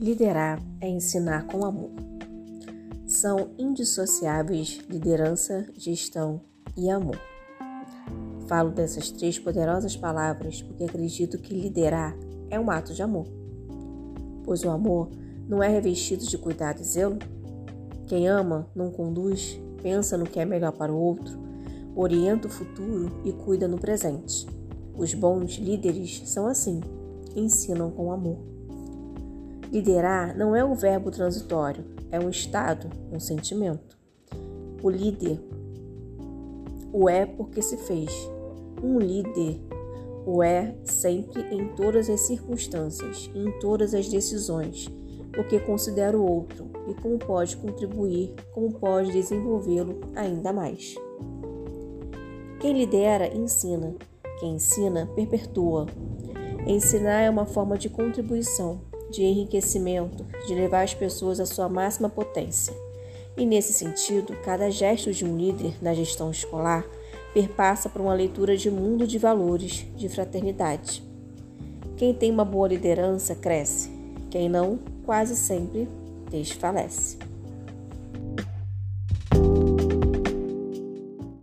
Liderar é ensinar com amor. São indissociáveis liderança, gestão e amor. Falo dessas três poderosas palavras porque acredito que liderar é um ato de amor. Pois o amor não é revestido de cuidado e zelo. Quem ama não conduz, pensa no que é melhor para o outro, orienta o futuro e cuida no presente. Os bons líderes são assim, ensinam com amor. Liderar não é um verbo transitório, é um estado, um sentimento. O líder o é porque se fez. Um líder o é sempre em todas as circunstâncias, em todas as decisões, porque considera o outro e como pode contribuir, como pode desenvolvê-lo ainda mais. Quem lidera, ensina. Quem ensina, perpetua. Ensinar é uma forma de contribuição, de enriquecimento, de levar as pessoas à sua máxima potência. E nesse sentido, cada gesto de um líder na gestão escolar perpassa por uma leitura de mundo de valores, de fraternidade. Quem tem uma boa liderança cresce, quem não, quase sempre desfalece.